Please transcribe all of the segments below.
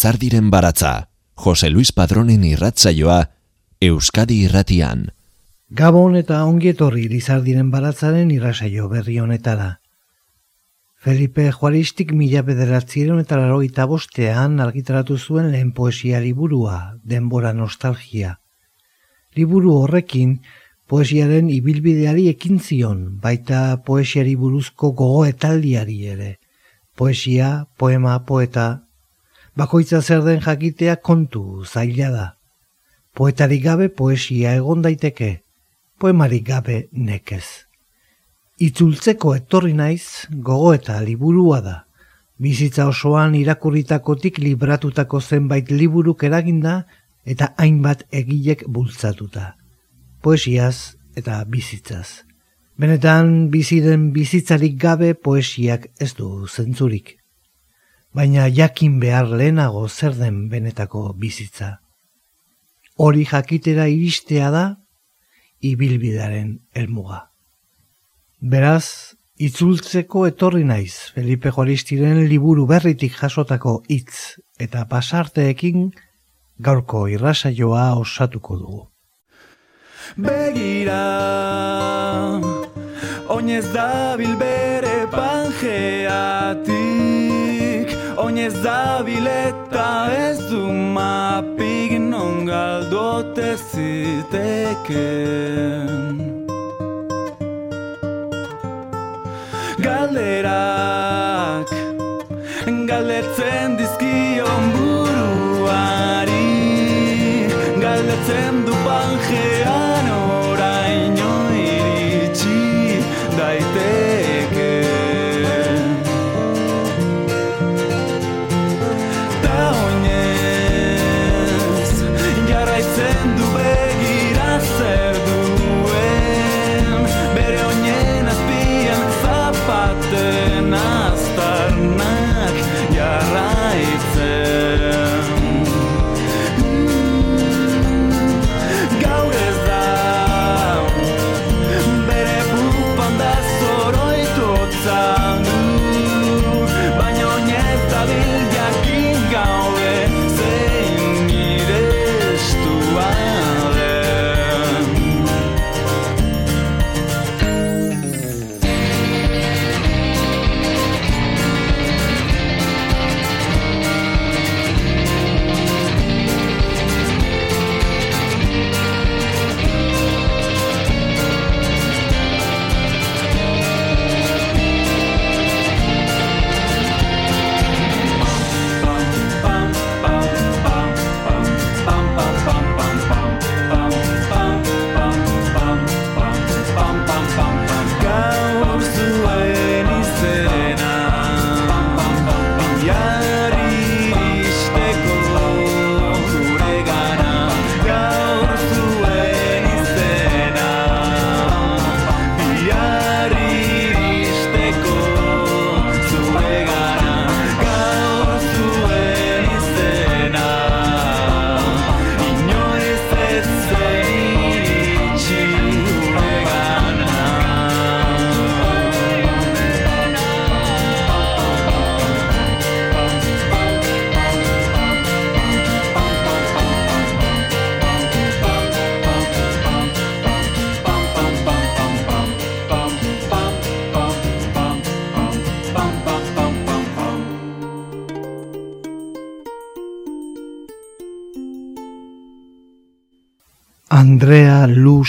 Lizardiren baratza, Jose Luis Padronen irratzaioa, Euskadi irratian. Gabon eta ongietorri Lizardiren baratzaren irratzaio berri honetara. Felipe Juaristik mila bederatziren eta laroita bostean argitaratu zuen lehen poesia liburua, denbora nostalgia. Liburu horrekin, poesiaren ibilbideari ekin zion, baita poesiari buruzko gogoetaldiari ere. Poesia, poema, poeta, bakoitza zer den jakitea kontu zaila da. Poetarik gabe poesia egon daiteke, poemarik gabe nekez. Itzultzeko etorri naiz gogo eta liburua da. Bizitza osoan irakurritakotik libratutako zenbait liburuk eraginda eta hainbat egilek bultzatuta. Poesiaz eta bizitzaz. Benetan bizi den bizitzarik gabe poesiak ez du zentzurik baina jakin behar lehenago zer den benetako bizitza. Hori jakitera iristea da, ibilbidaren helmuga. Beraz, itzultzeko etorri naiz Felipe Joristiren liburu berritik jasotako hitz eta pasarteekin gaurko irrasaioa osatuko dugu. Begira, oinez da bilbere pangeatik, oinez zabileta ez du mapik non galdote ziteken Galderak galdetzen dizkion buruari galdetzen du panjean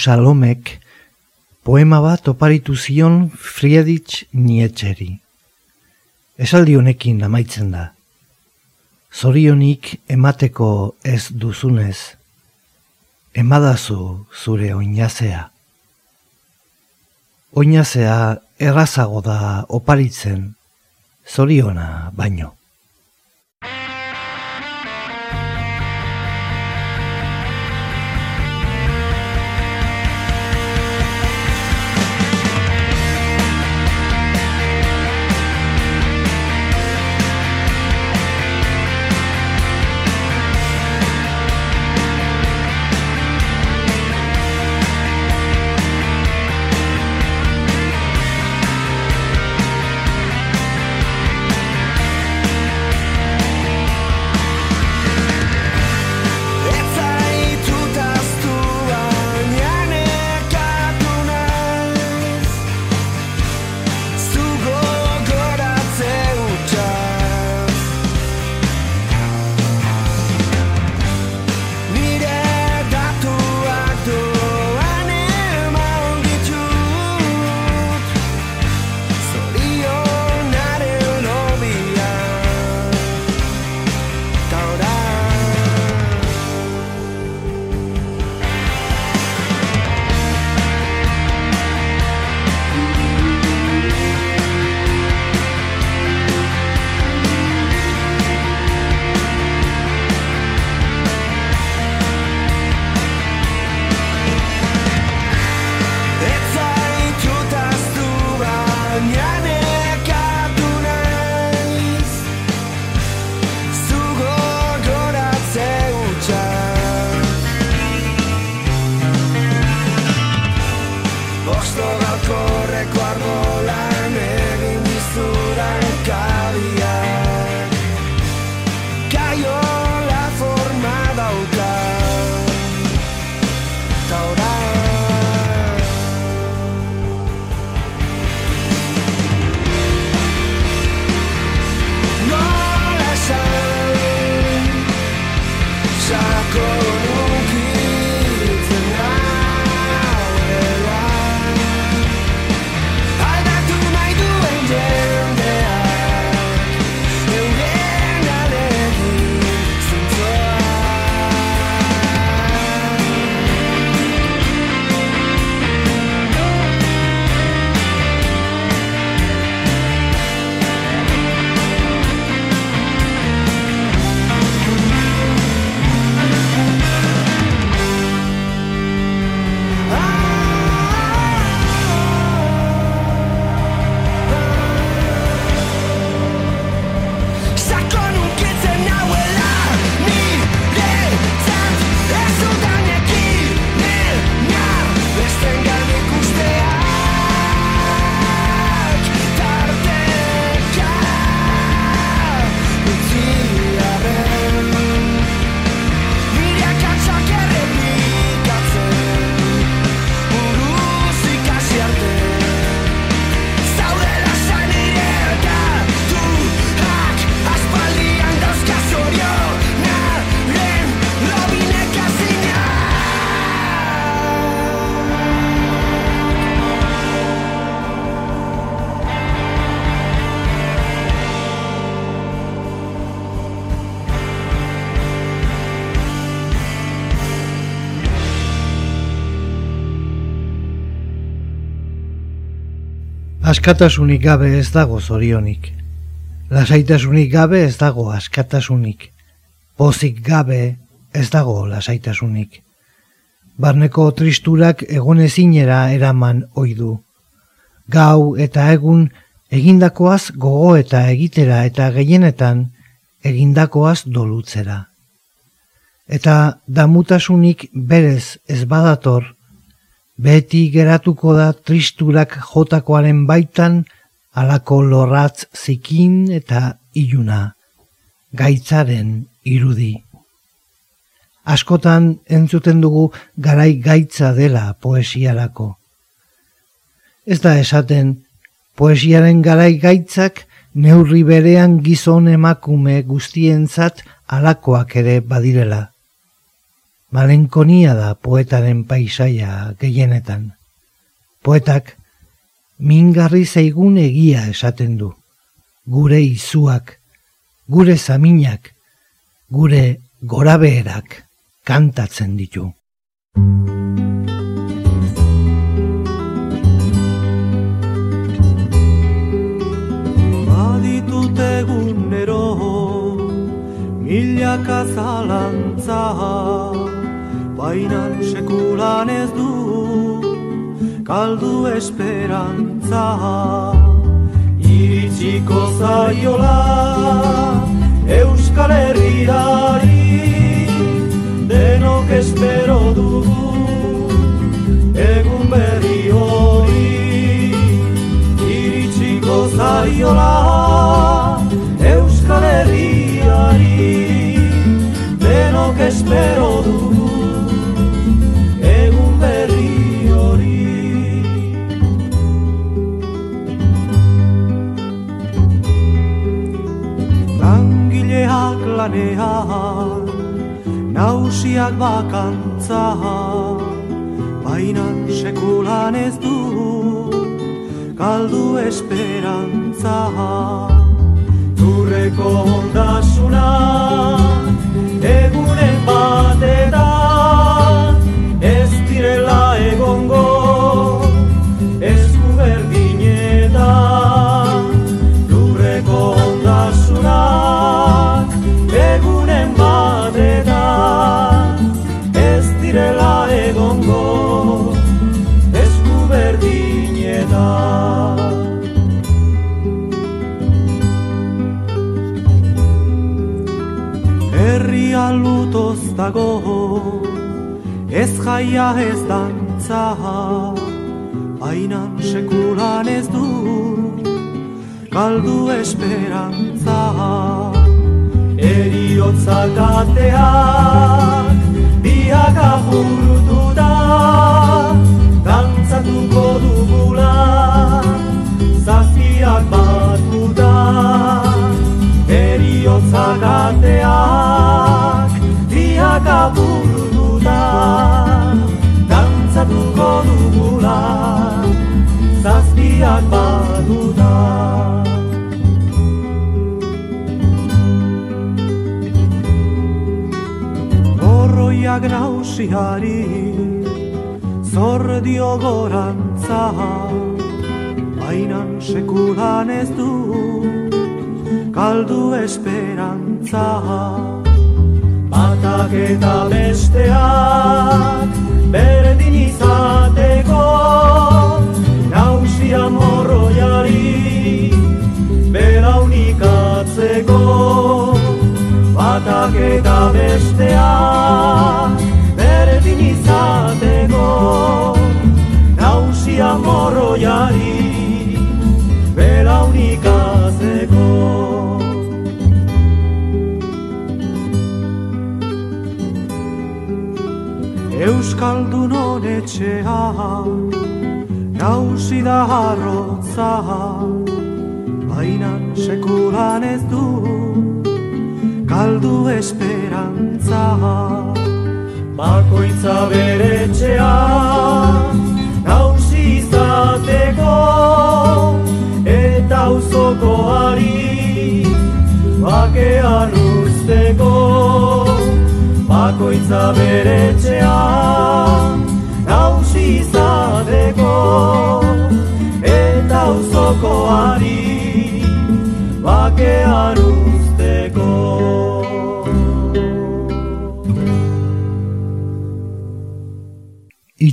Salomek poema bat oparitu zion Friedrich Nietzscheri. Esaldi honekin amaitzen da. Zorionik emateko ez duzunez, emadazu zure oinazea. Oinazea errazago da oparitzen, zoriona baino. Askatasunik gabe ez dago zorionik. Lasaitasunik gabe ez dago askatasunik. Pozik gabe ez dago lasaitasunik. Barneko tristurak egonezinera eraman oidu. Gau eta egun egindakoaz gogo eta egitera eta gehienetan egindakoaz dolutzera. Eta damutasunik berez ez badator, beti geratuko da tristurak jotakoaren baitan alako lorratz zikin eta iluna, gaitzaren irudi. Askotan entzuten dugu garai gaitza dela poesiarako. Ez da esaten, poesiaren garai gaitzak neurri berean gizon emakume guztientzat alakoak ere badirela. Malenkonia da poetaren paisaia gehienetan. Poetak mingarri zaigun egia esaten du. Gure izuak, gure zaminak, gure gorabeerak kantatzen ditu. milaka zalantza Bainan sekulan ez du kaldu esperantza. Iritsiko zaiola Euskal Herriari Denok espero dugu Egun berri hori. Iritsiko zaiola Euskal Herriari Denok espero dugu lanean Nausiak bakantza Bainan sekulan ez du Galdu esperantza. Turreko ondasuna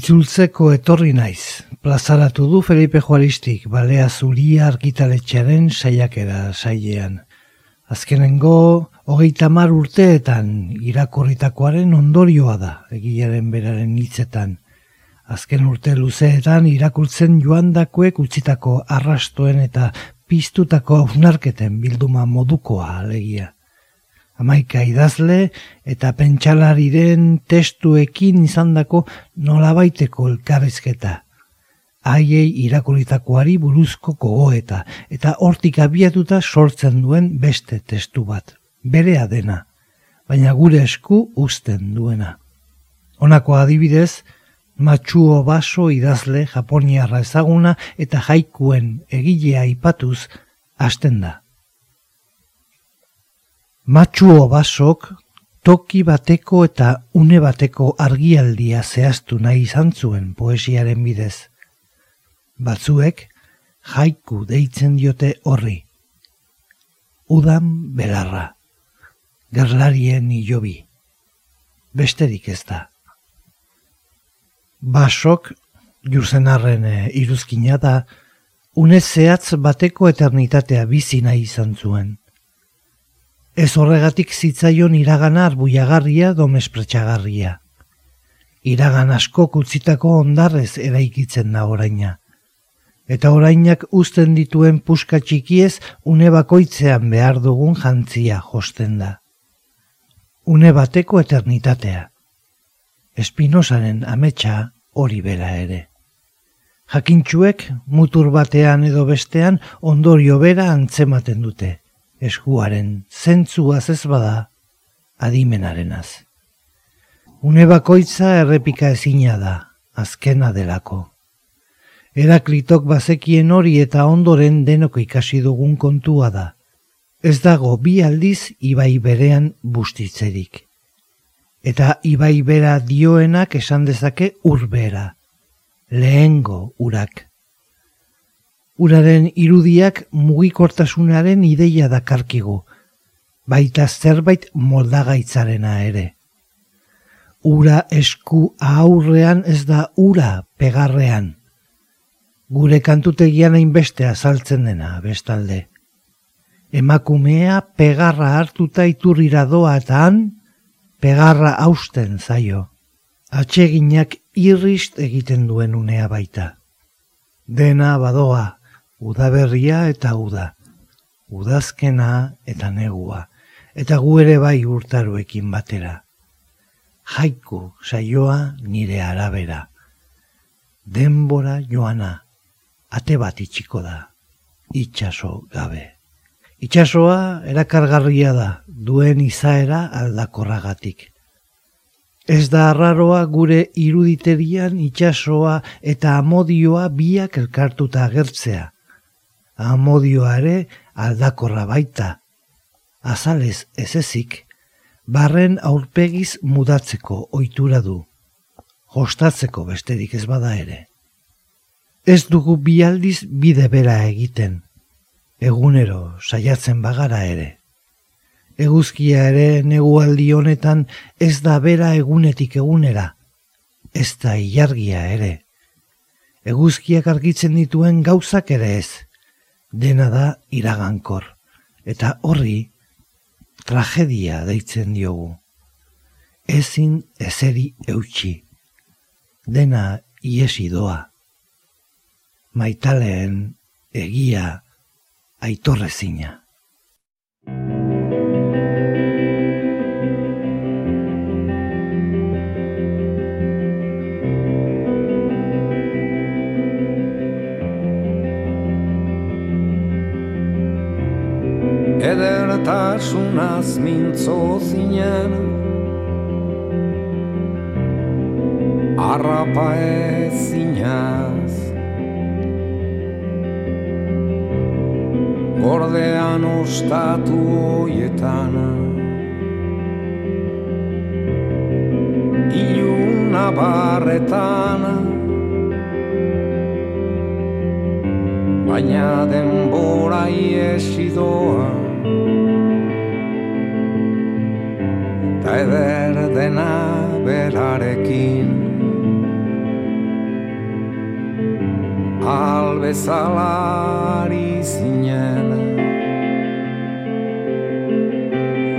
Itzultzeko etorri naiz. Plazaratu du Felipe Juaristik, balea zuria argitaletxearen saiakera sailean. Azkenengo, hogeita mar urteetan irakurritakoaren ondorioa da, egilaren beraren hitzetan. Azken urte luzeetan irakurtzen joandakoek utzitako arrastoen eta piztutako hausnarketen bilduma modukoa alegia. Amaika idazle eta pentsalariren testuekin izandako nolabaiteko elkarrizketa. Haiei irakuritakoari buruzko gogoeta eta hortik abiatuta sortzen duen beste testu bat. Berea dena, baina gure esku uzten duena. Honako adibidez, Matsuo baso idazle japoniarra ezaguna eta jaikuen egilea aipatuz hasten da. Matsuo basok toki bateko eta une bateko argialdia zehaztu nahi izan zuen poesiaren bidez. Batzuek jaiku deitzen diote horri. Udan belarra. Gerlarien ilobi. Besterik ez da basok jurzenarren e, iruzkina da une zehatz bateko eternitatea bizi nahi izan zuen. Ez horregatik zitzaion iragana arbuiagarria domespretxagarria. Iragan asko kutzitako ondarrez eraikitzen da oraina. Eta orainak uzten dituen puska txikiez une bakoitzean behar dugun jantzia josten da. Une bateko eternitatea. Espinosaren ametsa hori bera ere. Jakintxuek mutur batean edo bestean ondorio bera antzematen dute, eskuaren zentzua ez bada adimenarenaz. Une bakoitza errepika ezina da, azkena delako. Eraklitok bazekien hori eta ondoren denoko ikasi dugun kontua da. Ez dago bi aldiz ibai berean bustitzerik eta ibai bera dioenak esan dezake urbera, lehengo urak. Uraren irudiak mugikortasunaren ideia dakarkigu, baita zerbait moldagaitzarena ere. Ura esku aurrean ez da ura pegarrean. Gure kantutegian hainbeste azaltzen dena, bestalde. Emakumea pegarra hartuta iturrira doa eta han, pegarra hausten zaio. Atxeginak irrist egiten duen unea baita. Dena badoa, udaberria eta uda. Udazkena eta negua. Eta gu ere bai urtaruekin batera. Jaiku saioa nire arabera. Denbora joana, ate bat itxiko da, itxaso gabe. Itxasoa erakargarria da, duen izaera aldakorragatik. Ez da arraroa gure iruditerian itxasoa eta amodioa biak elkartuta agertzea. Amodioa ere aldakorra baita. Azalez ez ezik, barren aurpegiz mudatzeko ohitura du. Jostatzeko besterik ez bada ere. Ez dugu bialdiz bide bera egiten egunero saiatzen bagara ere. Eguzkia ere negualdi honetan ez da bera egunetik egunera, ez da ilargia ere. Eguzkiak argitzen dituen gauzak ere ez, dena da iragankor, eta horri tragedia deitzen diogu. Ezin ezeri eutxi, dena iesi doa. Maitaleen egia aitorrezina. Edertasunaz mintzo zinen. Arrapa ez gordean ostatu hoietan Iluna barretan. Baina denbora iesi doa Ta eder dena berarekin Albezalari zinen.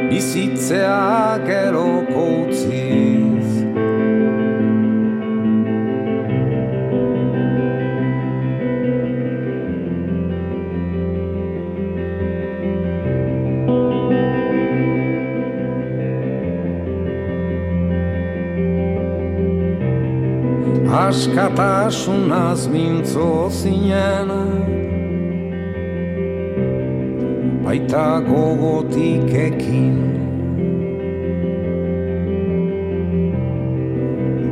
Bizitzea gero koutziz Askatasunaz mintzo zinen Baita gogotik ekin.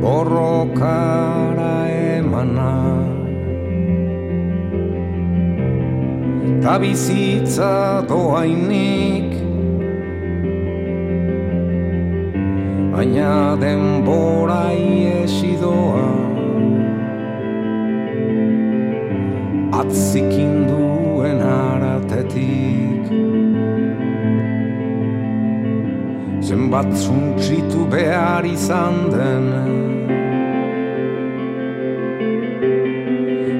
Borrokara emana. Ta bizitza doainik Baina denbora iesi doa Atzikin duen aratetik. Zenbat zuntzitu behar izan den.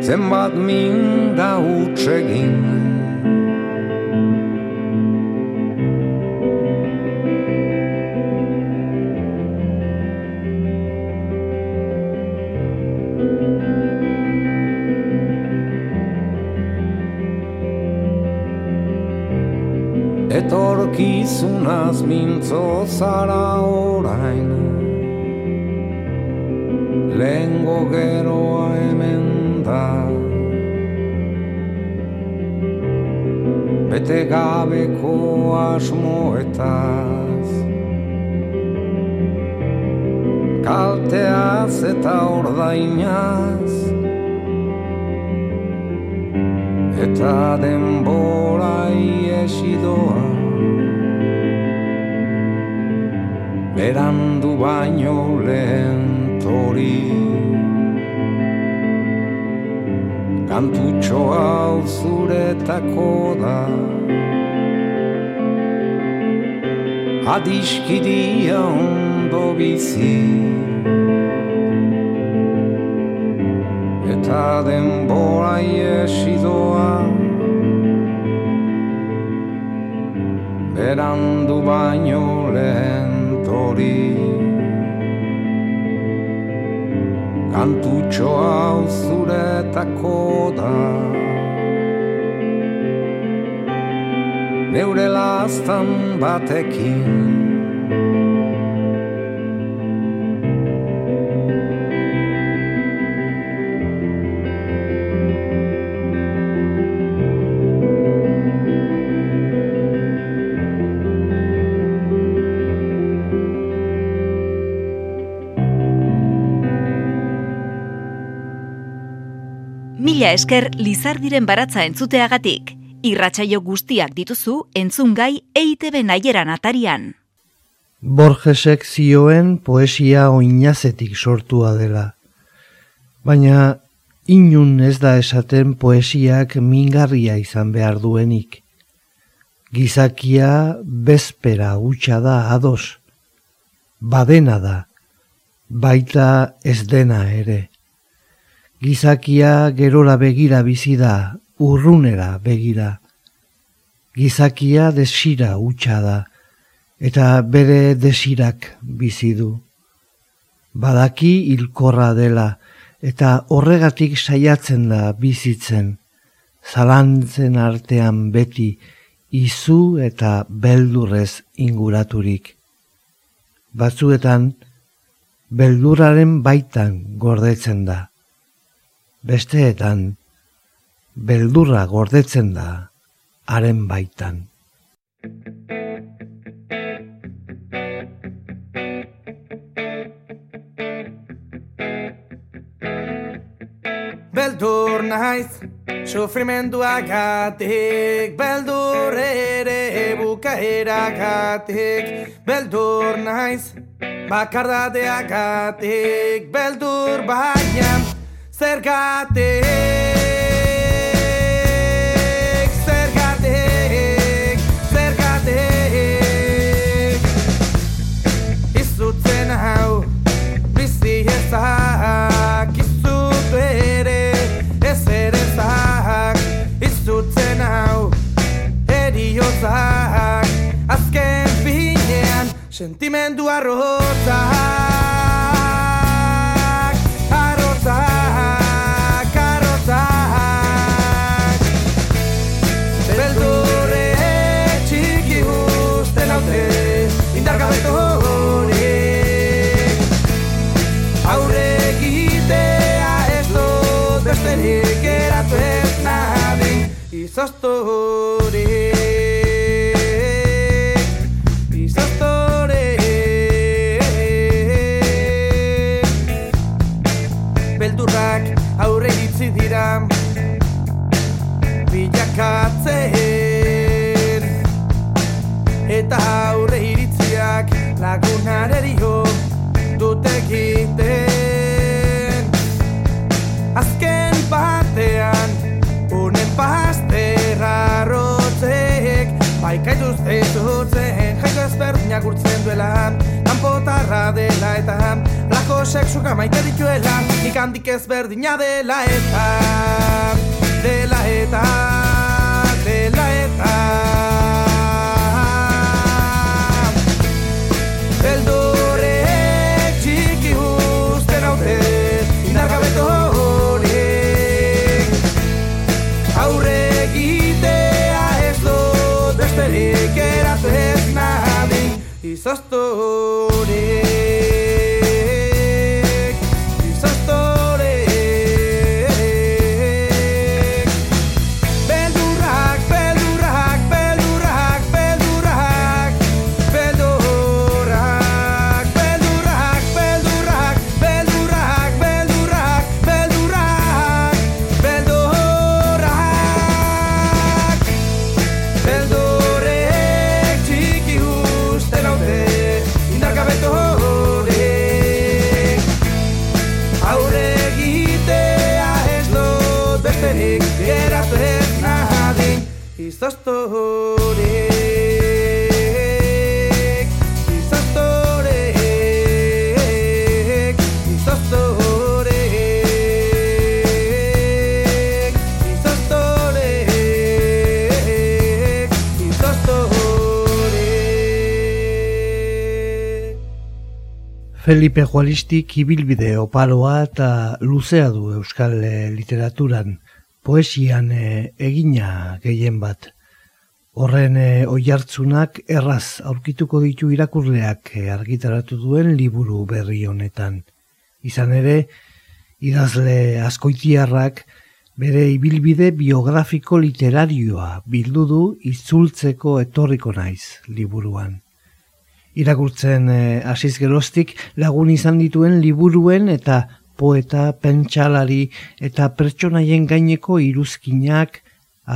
Zenbat minda utxegin Etorkizunaz mintzo zara orain. Lengo geroa hemen da. Bete gabeko asmoetaz. Kalteaz eta ordainaz. Eta denbora iesi Berandu baino lehen tori Kantutxo hau zuretako da. Adiskidia ondo bizi. Eta denbora iesi doa. Berandu baino tori Kantutxo hau zuretako da. Neure lastan batekin Mila esker Lizardiren baratza entzuteagatik. Irratsaio guztiak dituzu entzungai EITB naieran atarian. Borgesek zioen poesia oinazetik sortua dela. Baina inun ez da esaten poesiak mingarria izan behar duenik. Gizakia bezpera utxa da ados. Badena da, baita ez dena ere. Gizakia gerora begira bizi da, urrunera begira. Gizakia desira utxa da, eta bere desirak bizi du. Badaki hilkorra dela, eta horregatik saiatzen da bizitzen, zalantzen artean beti, izu eta beldurrez inguraturik. Batzuetan, belduraren baitan gordetzen da besteetan beldurra gordetzen da haren baitan. Beldur naiz, sufrimendua gatik, beldur ere bukaera gatik, beldur Cercáte, cercáte, cercáte. Isu zena hau, oh, bisie oh, hetsa hau, kisutere, eserezak. Isu sentimendu arrotzak lagunarerio dute egiten. Azken batean unen pasterra rotzek Baikaitu zezutzen jaiko ezberdinak urtzen duela. Kanpotarra dela eta lako seksuka maite dituela Nik handik ezberdina dela eta Dela eta Dela eta शस्त्र Felipe Juaristik ibilbide opaloa eta luzea du euskal eh, literaturan, poesian eh, egina gehien bat. Horren e, oihartzunak erraz aurkituko ditu irakurleak argitaratu duen liburu berri honetan. Izan ere, idazle askoitiarrak bere ibilbide biografiko literarioa bildu du itzultzeko etorriko naiz liburuan. Irakurtzen eh, hasiz geroztik lagun izan dituen liburuen eta poeta, pentsalari eta pertsonaien gaineko iruzkinak,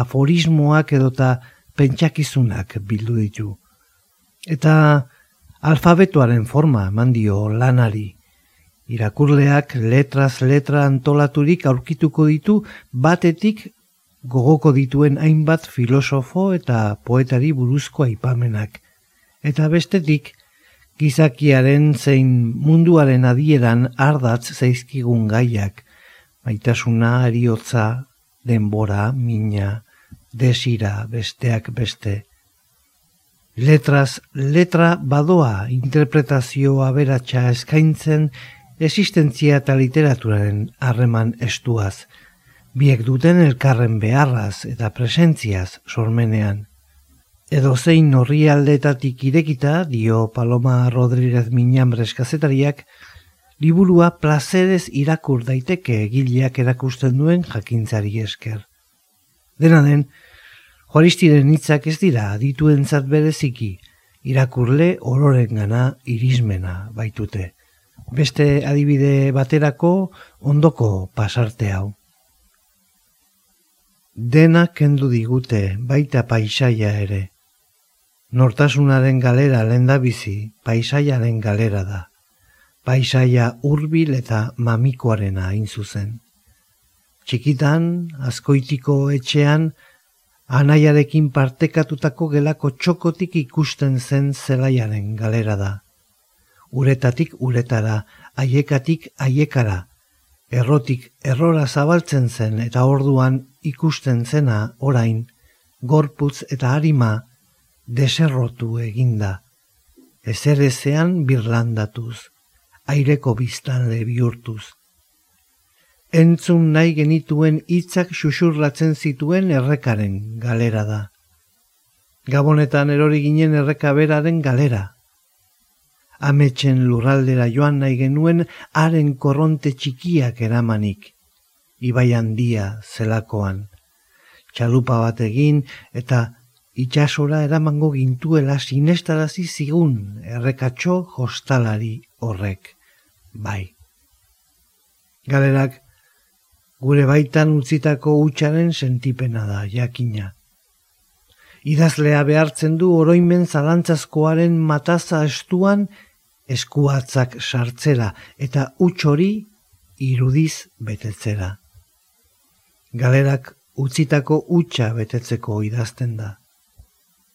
aforismoak edota pentsakizunak bildu ditu. Eta alfabetoaren forma eman dio lanari. Irakurleak letraz letra antolaturik aurkituko ditu batetik gogoko dituen hainbat filosofo eta poetari buruzko aipamenak. Eta bestetik, gizakiaren zein munduaren adieran ardatz zaizkigun gaiak, maitasuna, eriotza, denbora, mina, desira, besteak beste. Letraz, letra badoa interpretazio aberatsa eskaintzen existentzia eta literaturaren harreman estuaz, biek duten elkarren beharraz eta presentziaz sormenean. Edo zein horri aldetatik irekita, dio Paloma Rodríguez Miñambres kazetariak, liburua plazerez irakur daiteke egileak erakusten duen jakintzari esker. Dena den, Juaristiren hitzak ez dira adituentzat bereziki, irakurle ororen gana irismena baitute. Beste adibide baterako ondoko pasarte hau. Dena kendu digute baita paisaia ere. Nortasunaren galera lenda bizi, paisaiaren galera da. Paisaia hurbil eta mamikoarena hain zuzen. Txikitan, azkoitiko etxean, anaiarekin partekatutako gelako txokotik ikusten zen zelaiaren galera da. Uretatik uretara, aiekatik aiekara, errotik errora zabaltzen zen eta orduan ikusten zena orain, gorputz eta harima deserrotu eginda. ezerezean birlandatuz, aireko biztan bihurtuz. Entzun nahi genituen hitzak xuxurlatzen zituen errekaren galera da. Gabonetan erori ginen erreka beraren galera. Ametxen lurraldera joan nahi genuen haren korronte txikiak eramanik. Ibai handia zelakoan. Txalupa bat egin eta itxasora eramango gintuela sinestarazi zigun errekatxo hostalari horrek. Bai. Galerak gure baitan utzitako utxaren sentipena da, jakina. Idazlea behartzen du oroimen zalantzazkoaren mataza estuan eskuatzak sartzera eta utxori irudiz betetzera. Galerak utzitako utxa betetzeko idazten da.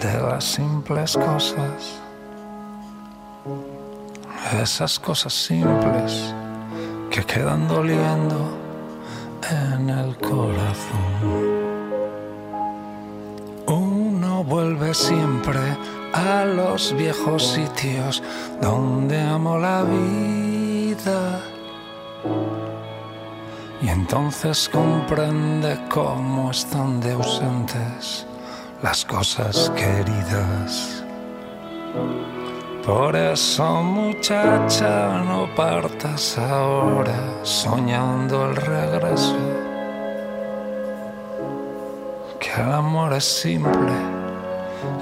de las simples cosas. Esas cosas simples que quedan doliendo en el corazón. Uno vuelve siempre a los viejos sitios donde amo la vida. Y entonces comprende cómo están de ausentes las cosas queridas. Por eso muchacha no partas ahora soñando el regreso. Que el amor es simple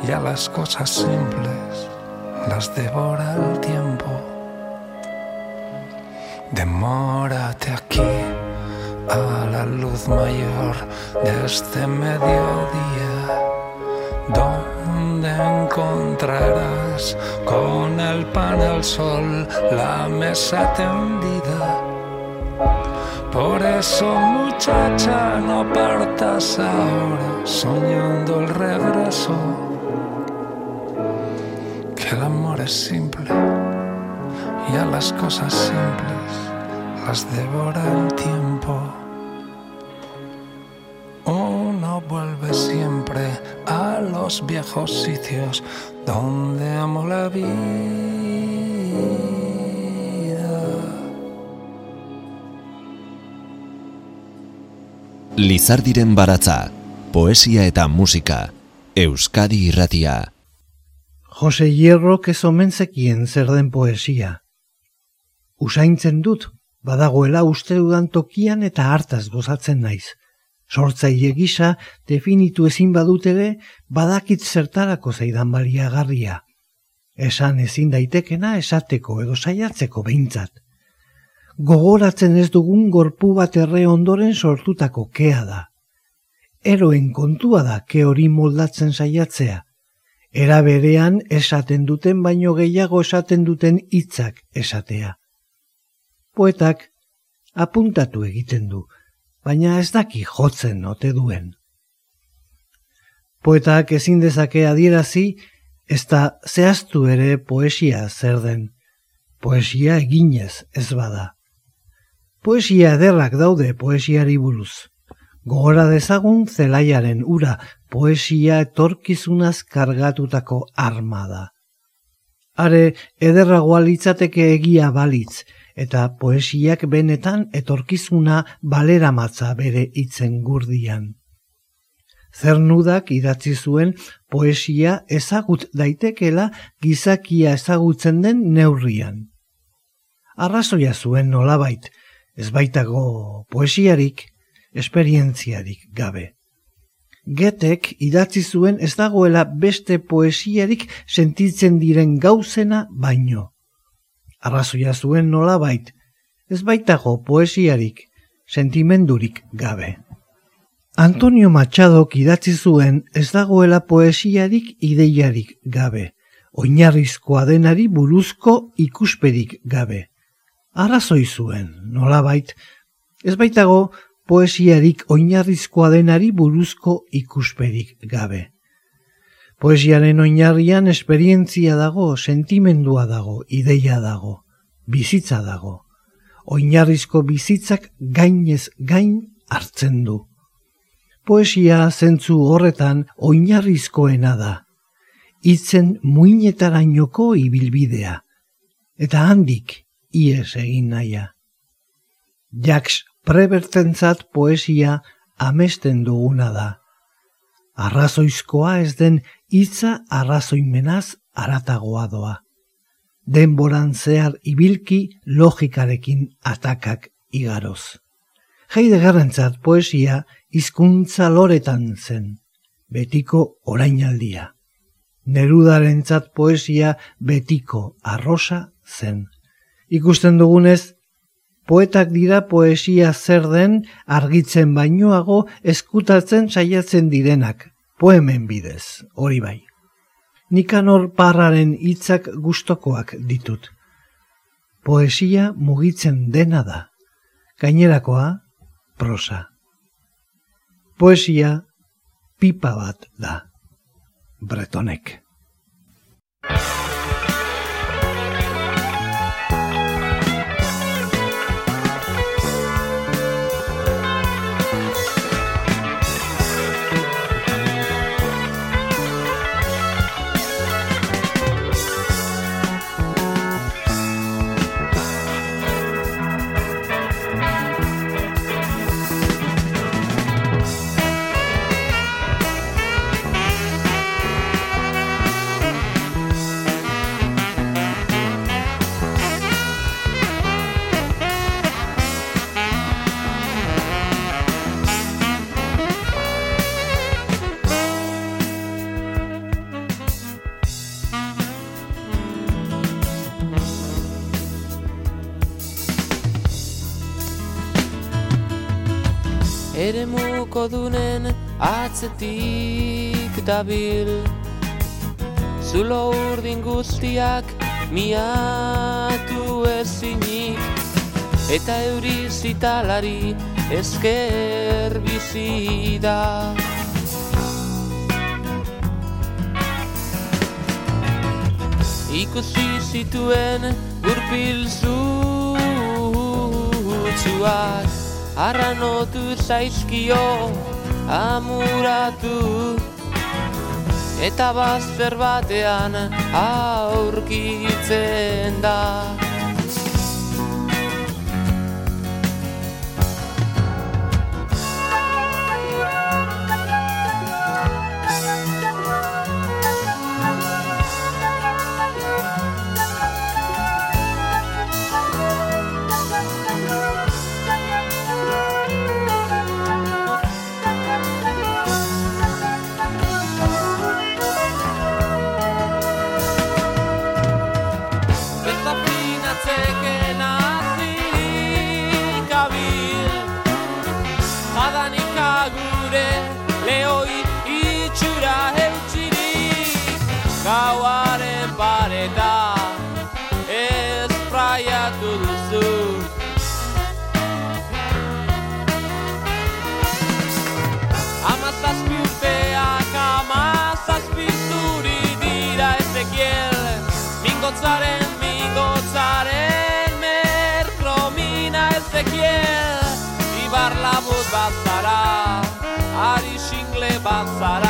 y a las cosas simples las devora el tiempo. Demórate aquí a la luz mayor de este mediodía donde encontrarás con el pan al sol la mesa tendida. Por eso muchacha no partas ahora soñando el regreso, que el amor es simple y a las cosas simples las devora el tiempo. Los viejos sitios donde amo la vida. Lizardiren baratza, poesia eta musika, Euskadi irratia. Jose Hierro ez omen zekien zer den poesia. Usaintzen dut, badagoela uste dudan tokian eta hartaz gozatzen naiz. Sortzaile gisa definitu ezin badutere badakit zertarako zaidan baliagarria. Esan ezin daitekena esateko edo saiatzeko behintzat. Gogoratzen ez dugun gorpu bat erre ondoren sortutako kea da. Eroen kontua da ke hori moldatzen saiatzea. Era berean esaten duten baino gehiago esaten duten hitzak esatea. Poetak apuntatu egiten du, baina ez daki jotzen ote duen. Poetak ezin dezake adierazi, ez da zehaztu ere poesia zer den. Poesia eginez ez bada. Poesia ederrak daude poesiari buruz. Gogora dezagun zelaiaren ura poesia etorkizunaz kargatutako arma da. Are, ederragoa litzateke egia balitz, eta poesiak benetan etorkizuna baleramatza bere hitzen gurdian. Zernudak idatzi zuen poesia ezagut daitekela gizakia ezagutzen den neurrian. Arrazoia zuen nolabait, ez baitago poesiarik, esperientziarik gabe. Getek idatzi zuen ez dagoela beste poesiarik sentitzen diren gauzena baino. Arrazoia zuen nolabait, ez baitago poesiarik, sentimendurik gabe. Antonio Machadok idatzi zuen ez dagoela poesiarik ideiarik gabe. oinarrizkoa denari buruzko ikusperik gabe. Arrazoi zuen, nolabait, ez baitago poesiarik oinarrizkoa denari buruzko ikusperik gabe. Poesiaren oinarrian esperientzia dago, sentimendua dago, ideia dago, bizitza dago. Oinarrizko bizitzak gainez gain hartzen du. Poesia zentzu horretan oinarrizkoena da itzen muinetarainoko ibilbidea, eta handik ies egin naia. Jaks prebertentzat poesia amesten duguna da. Arrazoizkoa ez den hitza arrazoimenaz aratagoa doa. Denboran zehar ibilki logikarekin atakak igaroz. Heidegarrentzat poesia hizkuntza loretan zen, betiko orainaldia nerudarentzat poesia betiko arrosa zen. Ikusten dugunez, poetak dira poesia zer den argitzen bainoago eskutatzen saiatzen direnak, poemen bidez, hori bai. Nikanor parraren hitzak gustokoak ditut. Poesia mugitzen dena da. Gainerakoa, prosa. Poesia pipa bat da bretonek. Ere muko dunen atzetik dabil. Zulo urdin guztiak miatu ezinik. Eta euri zitalari esker bizi da. Ikusi zituen gurpil zutsuak arranotu zaizkio amuratu. Eta bazter batean aurkitzen da rebaçará.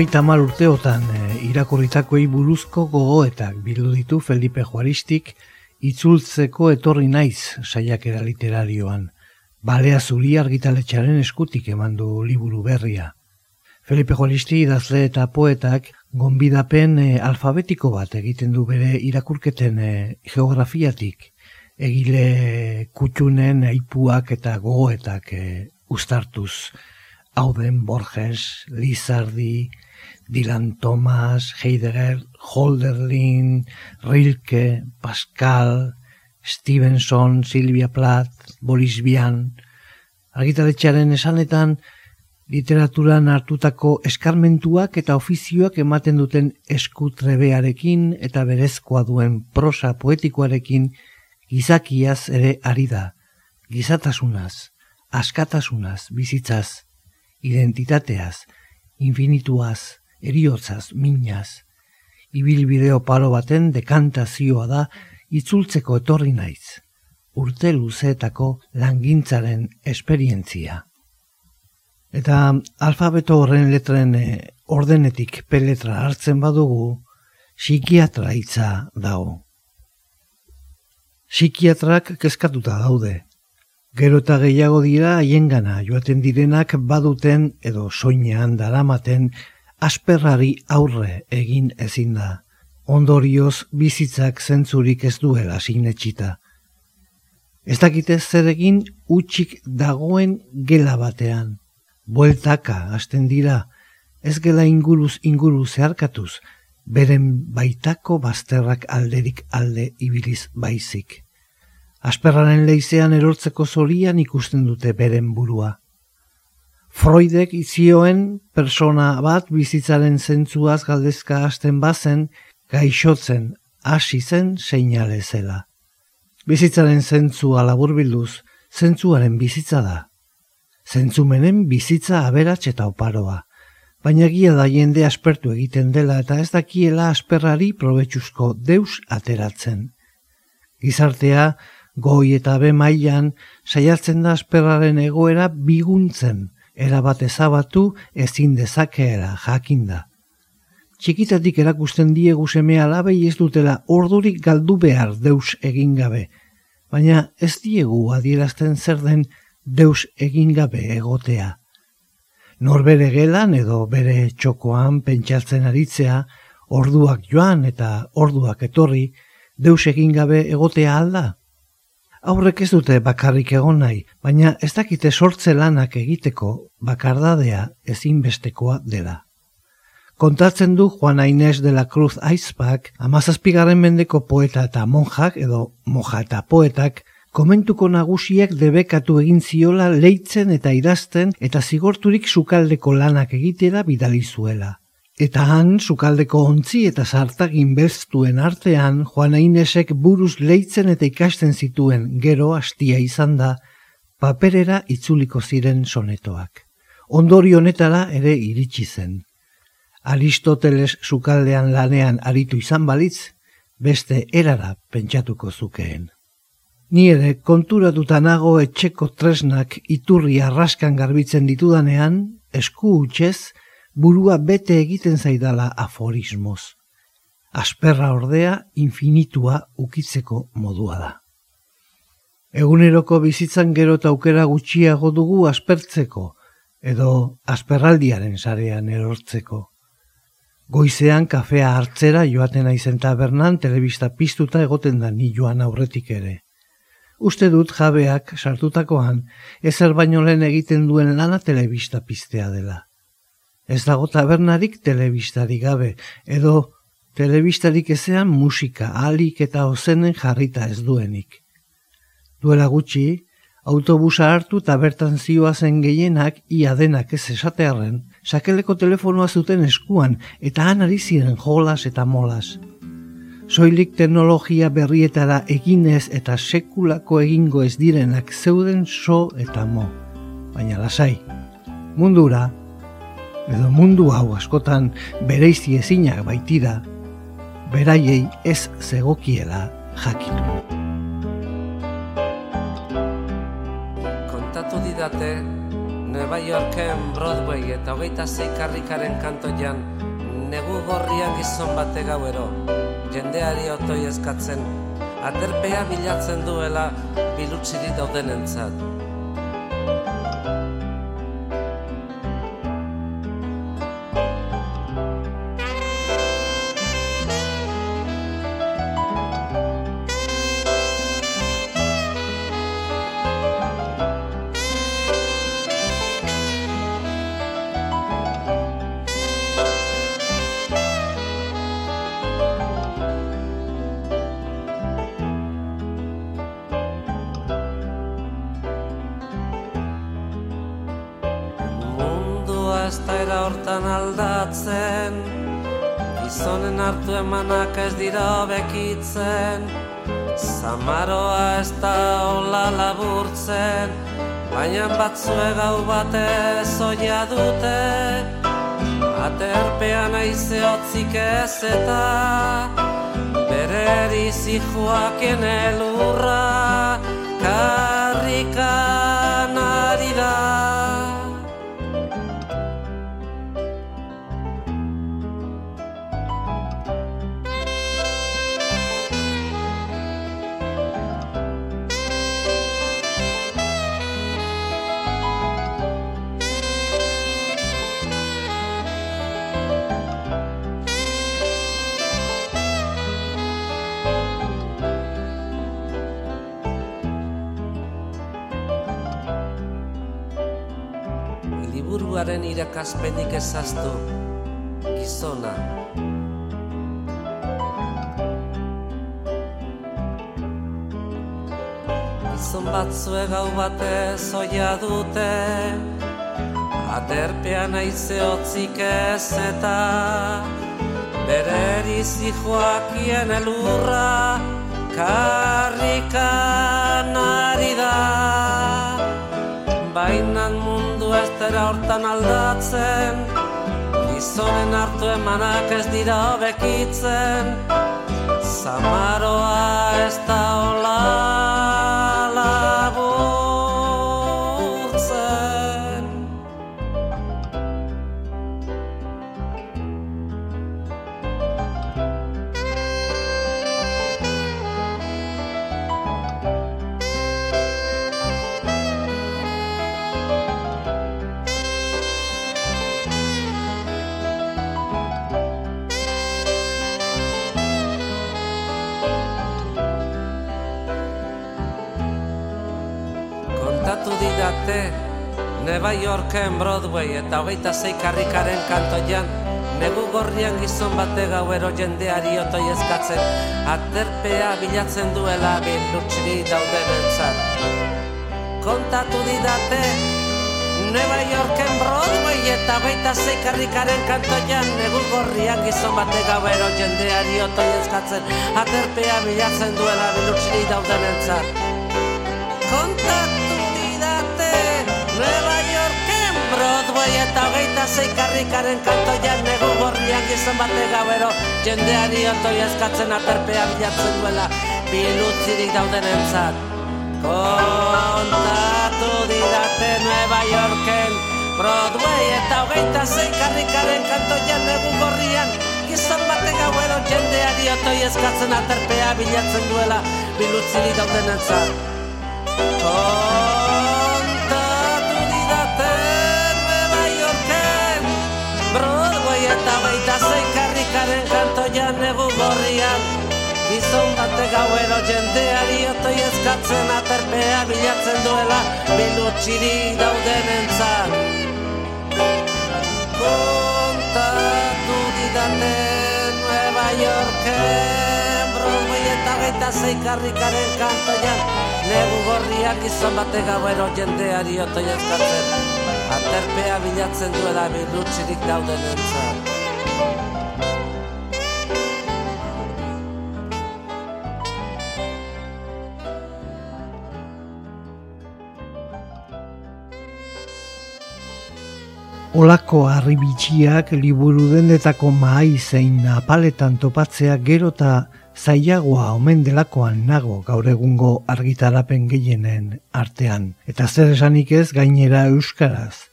Hogeita mal urteotan e, irakurritakoei buruzko gogoetak bildu ditu Felipe Juaristik itzultzeko etorri naiz saiakera literarioan. Balea zuri argitaletxaren eskutik eman du liburu berria. Felipe Juaristi idazle eta poetak gonbidapen e, alfabetiko bat egiten du bere irakurketen e, geografiatik. Egile kutxunen aipuak eta gogoetak e, ustartuz. Auden Borges, Lizardi, Dylan Thomas, Heidegger, Holderlin, Rilke, Pascal, Stevenson, Silvia Plath, Boris Vian. Argitaletxearen esanetan, literaturan hartutako eskarmentuak eta ofizioak ematen duten eskutrebearekin eta berezkoa duen prosa poetikoarekin gizakiaz ere ari da. Gizatasunaz, askatasunaz, bizitzaz identitateaz, infinituaz, eriotzaz, minaz. Ibilbideo paro baten dekantazioa da itzultzeko etorri naiz. Urte luzeetako langintzaren esperientzia. Eta alfabeto horren letren eh, ordenetik peletra hartzen badugu, psikiatra hitza dago. Psikiatrak kezkatuta daude, Gero eta gehiago dira haiengana joaten direnak baduten edo soinean daramaten asperrari aurre egin ezin da. Ondorioz bizitzak zentzurik ez duela sinetxita. Ez dakite zer egin utxik dagoen gela batean. Bueltaka hasten dira, ez gela inguruz inguru zeharkatuz, beren baitako bazterrak alderik alde ibiliz baizik. Asperraren leizean erortzeko zorian ikusten dute beren burua. Freudek izioen persona bat bizitzaren zentzuaz galdezka hasten bazen, gaixotzen hasi zen seinale zela. Bizitzaren zentzua labur bilduz, zentzuaren bizitza da. Zentzumenen bizitza aberats eta oparoa. Baina gia da jende aspertu egiten dela eta ez dakiela asperrari probetxuzko deus ateratzen. Gizartea, goi eta be mailan saiatzen da asperraren egoera biguntzen, erabat ezabatu ezin dezakeera jakinda. Txikitatik erakusten diegu seme alabei ez dutela ordurik galdu behar deus egin gabe, baina ez diegu adierazten zer den deus egin gabe egotea. Norbere gelan edo bere txokoan pentsatzen aritzea, orduak joan eta orduak etorri, deus egin gabe egotea alda? Aurrek ez dute bakarrik egon nahi, baina ez dakite sortze lanak egiteko bakardadea ezinbestekoa dela. Kontatzen du Juan Inés de la Cruz Aizpak, amazazpigarren mendeko poeta eta monjak edo moja eta poetak, komentuko nagusiek debekatu egin ziola leitzen eta idazten eta zigorturik sukaldeko lanak egitera bidali zuela. Eta han, sukaldeko ontzi eta sartagin beztuen artean, Juan Ainesek buruz leitzen eta ikasten zituen gero hastia izan da, paperera itzuliko ziren sonetoak. Ondori honetara ere iritsi zen. Aristoteles sukaldean lanean aritu izan balitz, beste erara pentsatuko zukeen. Ni ere konturatuta nago etxeko tresnak iturri arraskan garbitzen ditudanean, esku utxez, burua bete egiten zaidala aforismoz. Asperra ordea infinitua ukitzeko modua da. Eguneroko bizitzan gero eta aukera gutxiago dugu aspertzeko, edo asperraldiaren sarean erortzeko. Goizean kafea hartzera joaten aizen tabernan telebista piztuta egoten da ni joan aurretik ere. Uste dut jabeak sartutakoan ezer baino lehen egiten duen lana telebista piztea dela. Ez dago tabernarik telebistari gabe, edo telebistarik ezean musika, alik eta ozenen jarrita ez duenik. Duela gutxi, autobusa hartu eta bertan zioa zen gehienak ia denak ez esatearren, sakeleko telefonoa zuten eskuan eta han ari ziren jolas eta molas. Soilik teknologia berrietara eginez eta sekulako egingo ez direnak zeuden so eta mo. Baina lasai, mundura, edo mundu hau askotan bereizi ezinak baitira, beraiei ez zegokiela jakitu. didate Nueva Yorken Broadway eta hogeita zeikarrikaren kantoian negu gorrian gizon bate gauero jendeari otoi eskatzen aterpea bilatzen duela bilutsiri dauden dira bekitzen Zamaroa ez da hola laburtzen Baina batzue gau batez oia dute. Aterpean aize otzik ez eta Bere erizi joakien elurra Karrikan liburuaren irakaspenik ezaztu, gizona. Gizon batzue gau batez oia dute, aterpean aize otzik ez eta, bere erizi joakien elurra, karrikan ari da. Bainan dira hortan aldatzen. Gizonen hartu emanak ez dira bekitzen Zamaroa ez da hola Nueva Yorken Broadway eta hogeita zei karrikaren kantoian Negu gorrian gizon bate gauero jendeari otoi eskatzen. Aterpea bilatzen duela bilutxiri dauden entzat Kontatu didate Nueva Yorken Broadway eta hogeita zei karrikaren kantoian Negu gorrian gizon bate gauero jendeari otoi eskatzen. Aterpea bilatzen duela bilutxiri dauden entzat Kontatu didate Nueva Broadway eta hogeita zei karrikaren kantoian nego gorriak izan bate gauero jendeari otoi eskatzen aterpea bilatzen duela bilutzirik dauden entzat kontatu didate Nueva Yorken Broadway eta hogeita zei karrikaren kantoian nego gorrian Gizon bate gauero jendeari otoi eskatzen aterpea bilatzen duela bilutzirik dauden entzat Kontatu gauero jendeari otoi eskatzen aterpea bilatzen duela Bilutxiri dauden entzat Kontatu didaten Nueva Yorken Broadway eta baita zeikarrikaren kantoian. Negu gorriak gizon bate gauero jendeari otoi eskatzen. Aterpea bilatzen duela bilutxirik dauden entzat Olako harribitxiak liburu dendetako mahai zein apaletan topatzea gero eta zailagoa omen delakoan nago gaur egungo argitarapen gehienen artean. Eta zer esanik ez gainera euskaraz.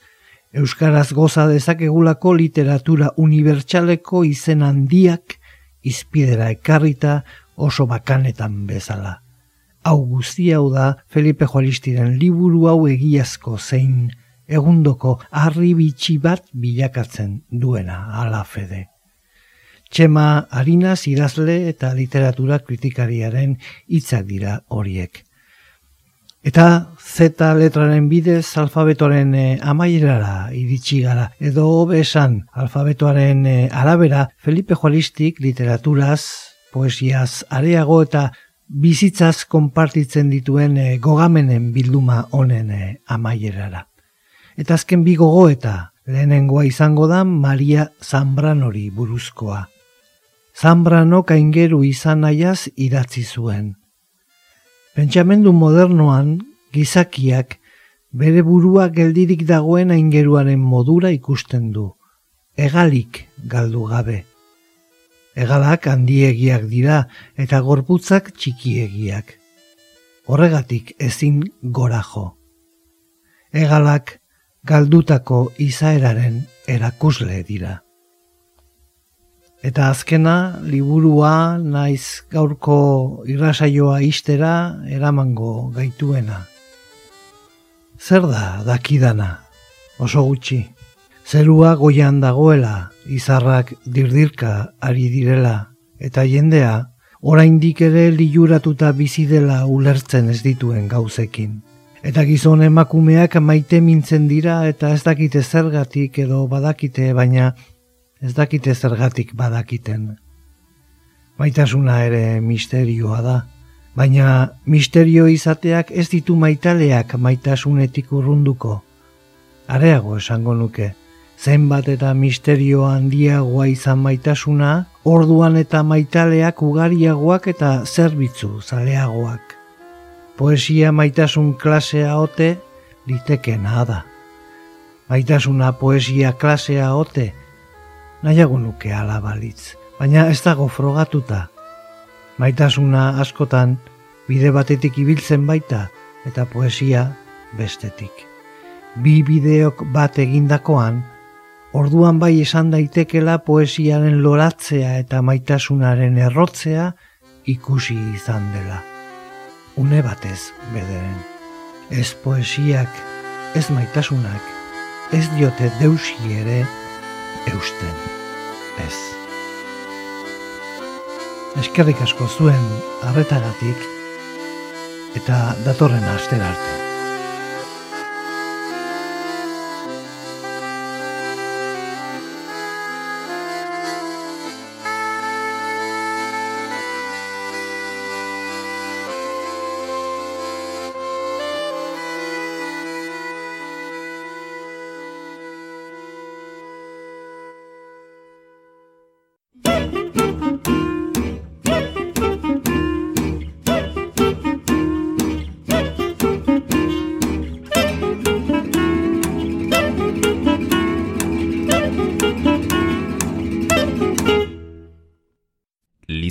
Euskaraz goza dezakegulako literatura unibertsaleko izen handiak izpidera ekarrita oso bakanetan bezala. Hau guzti hau da Felipe Juaristiren liburu hau egiazko zein egundoko harri bitxi bat bilakatzen duena ala fede. Txema harinaz idazle eta literatura kritikariaren hitzak dira horiek. Eta Z letraren bidez alfabetoaren e, amaierara iritsi gara. Edo besan alfabetoaren eh, arabera Felipe Juaristik literaturaz, poesiaz, areago eta bizitzaz konpartitzen dituen e, gogamenen bilduma honen amaierara. Eta azken bi gogo eta lehenengoa izango da Maria Zambranori buruzkoa. Zambrano kaingeru izan nahiaz idatzi zuen. Pentsamendu modernoan gizakiak bere burua geldirik dagoen aingeruaren modura ikusten du. Egalik galdu gabe. Egalak handiegiak dira eta gorputzak txikiegiak. Horregatik ezin gora jo. Egalak galdutako izaeraren erakusle dira. Eta azkena, liburua naiz gaurko irrasaioa istera eramango gaituena. Zer da dakidana, oso gutxi. Zerua goian dagoela, izarrak dirdirka ari direla, eta jendea, oraindik ere liuratuta bizi dela ulertzen ez dituen gauzekin. Eta gizon emakumeak maite mintzen dira eta ez dakite zergatik edo badakite baina ez dakite zergatik badakiten. Maitasuna ere misterioa da, baina misterio izateak ez ditu maitaleak maitasunetik urrunduko. Areago esango nuke, zenbat eta misterio handiagoa izan maitasuna, orduan eta maitaleak ugariagoak eta zerbitzu zaleagoak poesia maitasun klasea ote litekena da. Maitasuna poesia klasea ote nahiago nuke alabalitz, baina ez dago frogatuta. Maitasuna askotan bide batetik ibiltzen baita eta poesia bestetik. Bi bideok bat egindakoan, orduan bai esan daitekela poesiaren loratzea eta maitasunaren errotzea ikusi izan dela une batez bederen. Ez poesiak, ez maitasunak, ez diote deusi ere eusten. Ez. Eskerrik asko zuen arretagatik eta datorren astera arte.